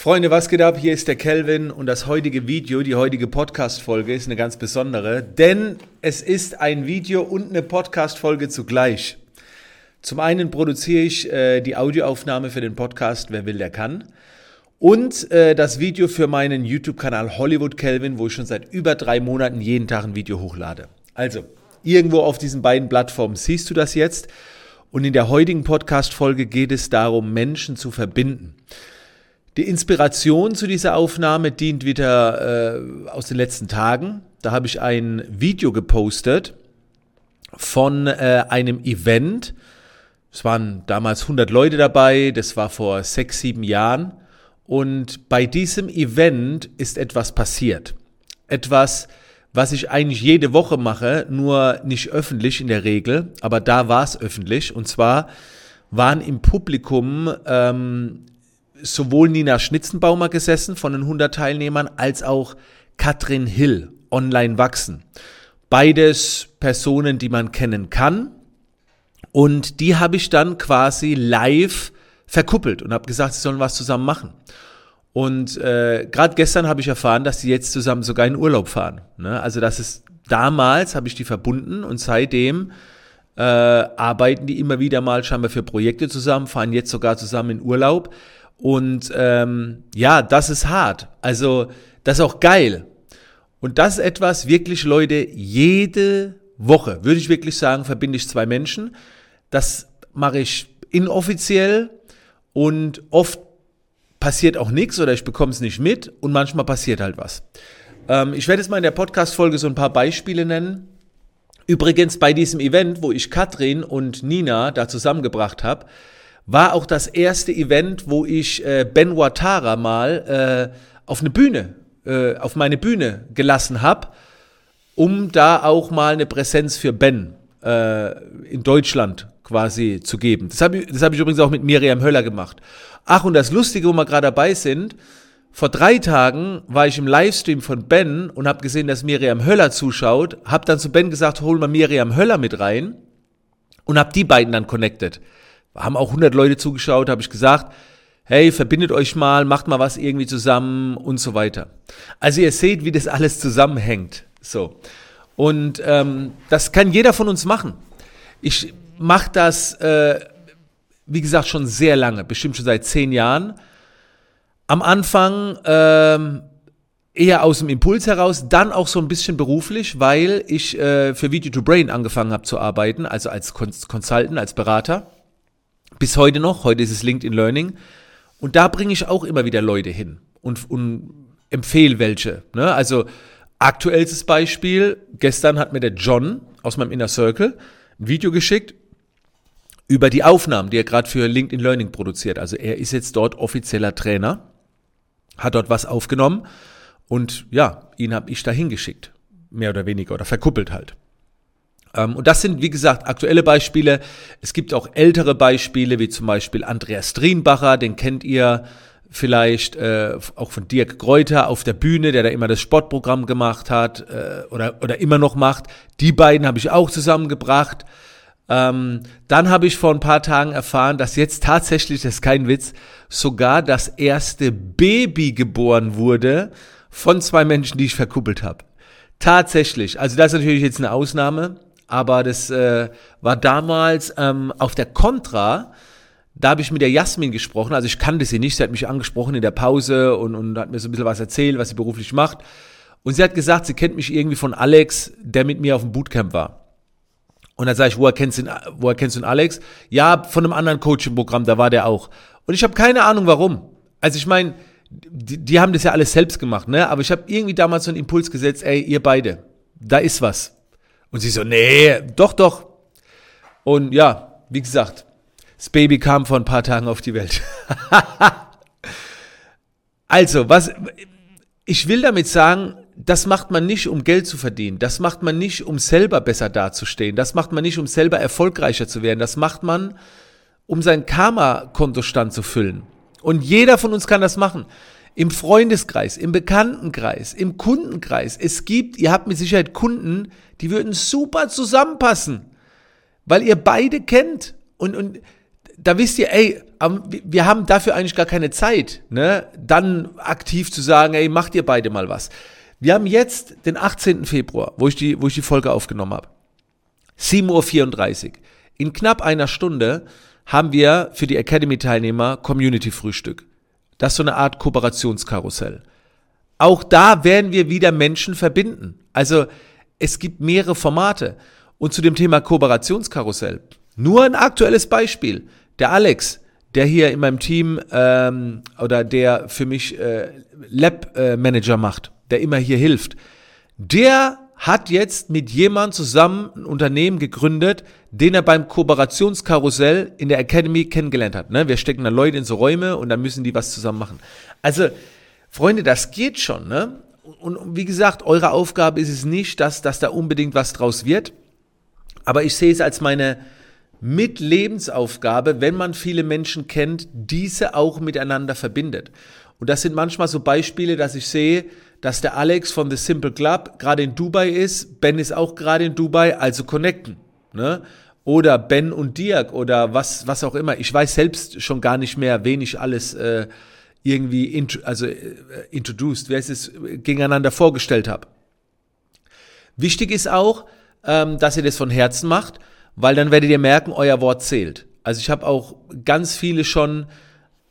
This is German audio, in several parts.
Freunde, was geht ab? Hier ist der Kelvin und das heutige Video, die heutige Podcast-Folge ist eine ganz besondere, denn es ist ein Video und eine Podcast-Folge zugleich. Zum einen produziere ich äh, die Audioaufnahme für den Podcast Wer will, der kann. Und äh, das Video für meinen YouTube-Kanal Hollywood Kelvin, wo ich schon seit über drei Monaten jeden Tag ein Video hochlade. Also, irgendwo auf diesen beiden Plattformen siehst du das jetzt. Und in der heutigen Podcast-Folge geht es darum, Menschen zu verbinden. Die Inspiration zu dieser Aufnahme dient wieder äh, aus den letzten Tagen. Da habe ich ein Video gepostet von äh, einem Event. Es waren damals 100 Leute dabei, das war vor sechs, sieben Jahren. Und bei diesem Event ist etwas passiert. Etwas, was ich eigentlich jede Woche mache, nur nicht öffentlich in der Regel, aber da war es öffentlich. Und zwar waren im Publikum ähm, sowohl Nina Schnitzenbaumer gesessen von den 100 Teilnehmern als auch Katrin Hill, Online Wachsen. Beides Personen, die man kennen kann. Und die habe ich dann quasi live verkuppelt und habe gesagt, sie sollen was zusammen machen. Und äh, gerade gestern habe ich erfahren, dass sie jetzt zusammen sogar in Urlaub fahren. Ne? Also das ist damals habe ich die verbunden und seitdem äh, arbeiten die immer wieder mal scheinbar für Projekte zusammen, fahren jetzt sogar zusammen in Urlaub. Und ähm, ja, das ist hart. Also das ist auch geil. Und das ist etwas wirklich, Leute, jede Woche, würde ich wirklich sagen, verbinde ich zwei Menschen. Das mache ich inoffiziell und oft passiert auch nichts oder ich bekomme es nicht mit und manchmal passiert halt was. Ähm, ich werde jetzt mal in der Podcast-Folge so ein paar Beispiele nennen. Übrigens bei diesem Event, wo ich Katrin und Nina da zusammengebracht habe, war auch das erste Event, wo ich äh, Ben Watara mal äh, auf eine Bühne, äh, auf meine Bühne gelassen habe, um da auch mal eine Präsenz für Ben äh, in Deutschland quasi zu geben. Das habe ich, das hab ich übrigens auch mit Miriam Höller gemacht. Ach, und das Lustige, wo wir gerade dabei sind, vor drei Tagen war ich im Livestream von Ben und habe gesehen, dass Miriam Höller zuschaut, habe dann zu Ben gesagt, hol mal Miriam Höller mit rein und habe die beiden dann connected haben auch 100 Leute zugeschaut, habe ich gesagt, hey, verbindet euch mal, macht mal was irgendwie zusammen und so weiter. Also ihr seht, wie das alles zusammenhängt. So. Und ähm, das kann jeder von uns machen. Ich mache das, äh, wie gesagt, schon sehr lange, bestimmt schon seit zehn Jahren. Am Anfang ähm, eher aus dem Impuls heraus, dann auch so ein bisschen beruflich, weil ich äh, für Video to Brain angefangen habe zu arbeiten, also als Consultant, als Berater. Bis heute noch, heute ist es LinkedIn Learning. Und da bringe ich auch immer wieder Leute hin und, und empfehle welche. Ne? Also aktuellstes Beispiel, gestern hat mir der John aus meinem Inner Circle ein Video geschickt über die Aufnahmen, die er gerade für LinkedIn Learning produziert. Also er ist jetzt dort offizieller Trainer, hat dort was aufgenommen und ja, ihn habe ich dahin geschickt, mehr oder weniger oder verkuppelt halt. Ähm, und das sind, wie gesagt, aktuelle Beispiele. Es gibt auch ältere Beispiele, wie zum Beispiel Andreas Strienbacher, den kennt ihr vielleicht äh, auch von Dirk Kräuter auf der Bühne, der da immer das Sportprogramm gemacht hat äh, oder, oder immer noch macht. Die beiden habe ich auch zusammengebracht. Ähm, dann habe ich vor ein paar Tagen erfahren, dass jetzt tatsächlich, das ist kein Witz, sogar das erste Baby geboren wurde von zwei Menschen, die ich verkuppelt habe. Tatsächlich. Also das ist natürlich jetzt eine Ausnahme aber das äh, war damals ähm, auf der Contra. Da habe ich mit der Jasmin gesprochen, also ich kannte sie nicht, sie hat mich angesprochen in der Pause und, und hat mir so ein bisschen was erzählt, was sie beruflich macht. Und sie hat gesagt, sie kennt mich irgendwie von Alex, der mit mir auf dem Bootcamp war. Und dann sage ich, woher kennst du den, woher kennst du den Alex? Ja, von einem anderen Coaching-Programm, da war der auch. Und ich habe keine Ahnung, warum. Also ich meine, die, die haben das ja alles selbst gemacht, ne? Aber ich habe irgendwie damals so einen Impuls gesetzt, ey, ihr beide, da ist was. Und sie so, nee, doch, doch. Und ja, wie gesagt, das Baby kam vor ein paar Tagen auf die Welt. also, was, ich will damit sagen, das macht man nicht, um Geld zu verdienen. Das macht man nicht, um selber besser dazustehen. Das macht man nicht, um selber erfolgreicher zu werden. Das macht man, um seinen Karma-Kontostand zu füllen. Und jeder von uns kann das machen im Freundeskreis, im Bekanntenkreis, im Kundenkreis. Es gibt, ihr habt mit Sicherheit Kunden, die würden super zusammenpassen, weil ihr beide kennt. Und, und da wisst ihr, ey, wir haben dafür eigentlich gar keine Zeit, ne? Dann aktiv zu sagen, ey, macht ihr beide mal was. Wir haben jetzt den 18. Februar, wo ich die, wo ich die Folge aufgenommen habe. 7.34 Uhr. In knapp einer Stunde haben wir für die Academy-Teilnehmer Community-Frühstück. Das ist so eine Art Kooperationskarussell. Auch da werden wir wieder Menschen verbinden. Also es gibt mehrere Formate. Und zu dem Thema Kooperationskarussell. Nur ein aktuelles Beispiel. Der Alex, der hier in meinem Team ähm, oder der für mich äh, Lab-Manager äh, macht, der immer hier hilft, der hat jetzt mit jemand zusammen ein Unternehmen gegründet, den er beim Kooperationskarussell in der Academy kennengelernt hat. Ne? Wir stecken da Leute in so Räume und dann müssen die was zusammen machen. Also, Freunde, das geht schon. Ne? Und wie gesagt, eure Aufgabe ist es nicht, dass, dass da unbedingt was draus wird. Aber ich sehe es als meine Mitlebensaufgabe, wenn man viele Menschen kennt, diese auch miteinander verbindet. Und das sind manchmal so Beispiele, dass ich sehe, dass der Alex von The Simple Club gerade in Dubai ist, Ben ist auch gerade in Dubai, also connecten. Ne? Oder Ben und Dirk oder was, was auch immer. Ich weiß selbst schon gar nicht mehr, wen ich alles äh, irgendwie int also, äh, introduced, wer es gegeneinander vorgestellt habe. Wichtig ist auch, ähm, dass ihr das von Herzen macht, weil dann werdet ihr merken, euer Wort zählt. Also ich habe auch ganz viele schon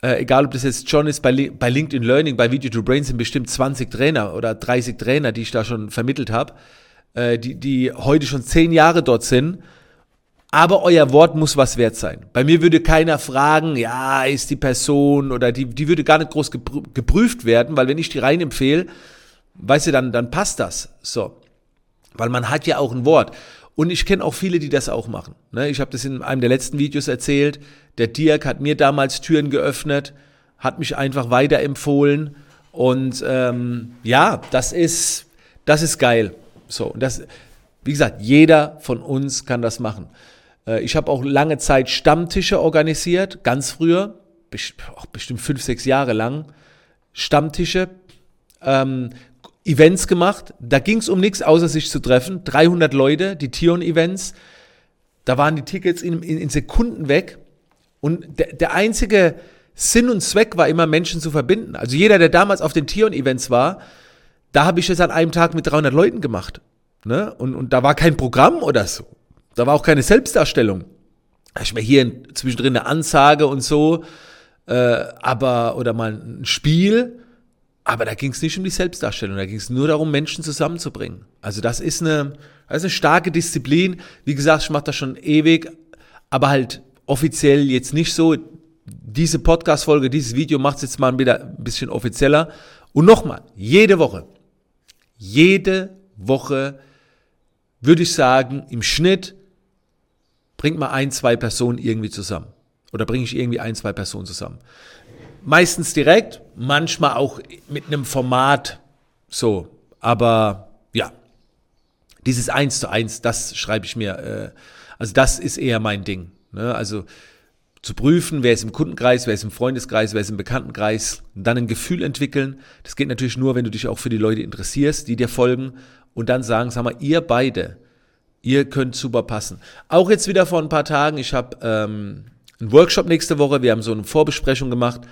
äh, egal ob das jetzt John ist, bei, bei LinkedIn Learning, bei Video to Brain sind bestimmt 20 Trainer oder 30 Trainer, die ich da schon vermittelt habe, äh, die, die heute schon 10 Jahre dort sind. Aber euer Wort muss was wert sein. Bei mir würde keiner fragen, ja, ist die Person oder die, die würde gar nicht groß geprüft werden, weil wenn ich die rein empfehle, weißt du, dann, dann passt das. So. Weil man hat ja auch ein Wort. Und ich kenne auch viele, die das auch machen. Ne? Ich habe das in einem der letzten Videos erzählt. Der Dirk hat mir damals Türen geöffnet, hat mich einfach weiterempfohlen. Und ähm, ja, das ist, das ist geil. So, und das, wie gesagt, jeder von uns kann das machen. Äh, ich habe auch lange Zeit Stammtische organisiert, ganz früher, bestimmt fünf, sechs Jahre lang. Stammtische. Ähm, Events gemacht. Da ging es um nichts, außer sich zu treffen. 300 Leute, die Tion-Events. Da waren die Tickets in, in, in Sekunden weg. Und der, der einzige Sinn und Zweck war immer, Menschen zu verbinden. Also jeder, der damals auf den Tion-Events war, da habe ich es an einem Tag mit 300 Leuten gemacht. Ne? Und, und da war kein Programm oder so. Da war auch keine Selbstdarstellung. Ich mir hier zwischendrin eine Ansage und so, äh, aber oder mal ein Spiel aber da ging es nicht um die Selbstdarstellung, da ging es nur darum, Menschen zusammenzubringen. Also das ist eine, das ist eine starke Disziplin. Wie gesagt, ich mache das schon ewig, aber halt offiziell jetzt nicht so. Diese Podcast-Folge, dieses Video macht es jetzt mal wieder ein bisschen offizieller. Und nochmal, jede Woche, jede Woche würde ich sagen, im Schnitt bringt man ein, zwei Personen irgendwie zusammen. Oder bringe ich irgendwie ein, zwei Personen zusammen. Meistens direkt, manchmal auch mit einem Format so. Aber ja, dieses Eins zu Eins, das schreibe ich mir. Äh, also das ist eher mein Ding. Ne? Also zu prüfen, wer ist im Kundenkreis, wer ist im Freundeskreis, wer ist im Bekanntenkreis, dann ein Gefühl entwickeln. Das geht natürlich nur, wenn du dich auch für die Leute interessierst, die dir folgen und dann sagen, sag mal, ihr beide, ihr könnt super passen. Auch jetzt wieder vor ein paar Tagen, ich habe ähm, einen Workshop nächste Woche, wir haben so eine Vorbesprechung gemacht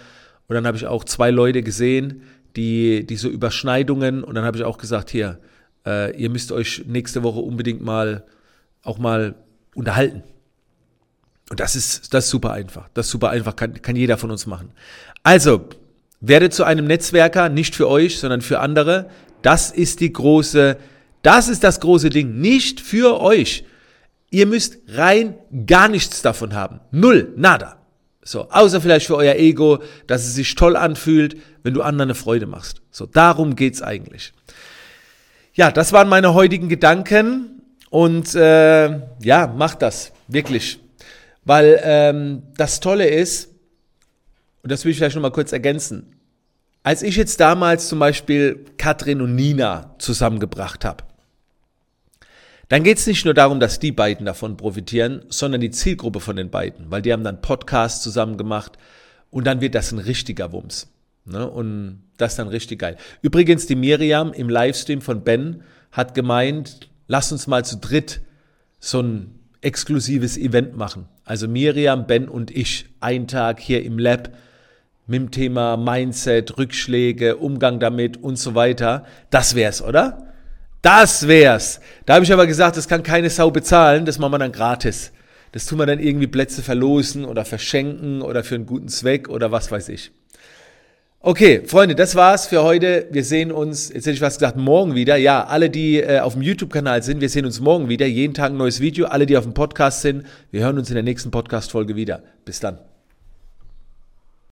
und dann habe ich auch zwei Leute gesehen, die, die so Überschneidungen und dann habe ich auch gesagt, hier, äh, ihr müsst euch nächste Woche unbedingt mal auch mal unterhalten. Und das ist, das ist super einfach. Das ist super einfach, kann, kann jeder von uns machen. Also, werdet zu einem Netzwerker, nicht für euch, sondern für andere. Das ist die große, das ist das große Ding. Nicht für euch. Ihr müsst rein gar nichts davon haben. Null, nada. So, außer vielleicht für euer Ego, dass es sich toll anfühlt, wenn du anderen eine Freude machst. So, darum geht's eigentlich. Ja, das waren meine heutigen Gedanken und äh, ja, macht das wirklich, weil ähm, das Tolle ist und das will ich vielleicht noch mal kurz ergänzen. Als ich jetzt damals zum Beispiel Katrin und Nina zusammengebracht habe, dann geht es nicht nur darum, dass die beiden davon profitieren, sondern die Zielgruppe von den beiden, weil die haben dann Podcasts zusammen gemacht und dann wird das ein richtiger Wumms. Ne? Und das ist dann richtig geil. Übrigens, die Miriam im Livestream von Ben hat gemeint, lass uns mal zu dritt so ein exklusives Event machen. Also Miriam, Ben und ich, ein Tag hier im Lab mit dem Thema Mindset, Rückschläge, Umgang damit und so weiter. Das wär's, oder? Das wär's. Da habe ich aber gesagt, das kann keine Sau bezahlen, das machen wir dann gratis. Das tun wir dann irgendwie Plätze verlosen oder verschenken oder für einen guten Zweck oder was weiß ich. Okay, Freunde, das war's für heute. Wir sehen uns, jetzt hätte ich was gesagt, morgen wieder. Ja, alle, die äh, auf dem YouTube-Kanal sind, wir sehen uns morgen wieder. Jeden Tag ein neues Video. Alle, die auf dem Podcast sind, wir hören uns in der nächsten Podcast-Folge wieder. Bis dann.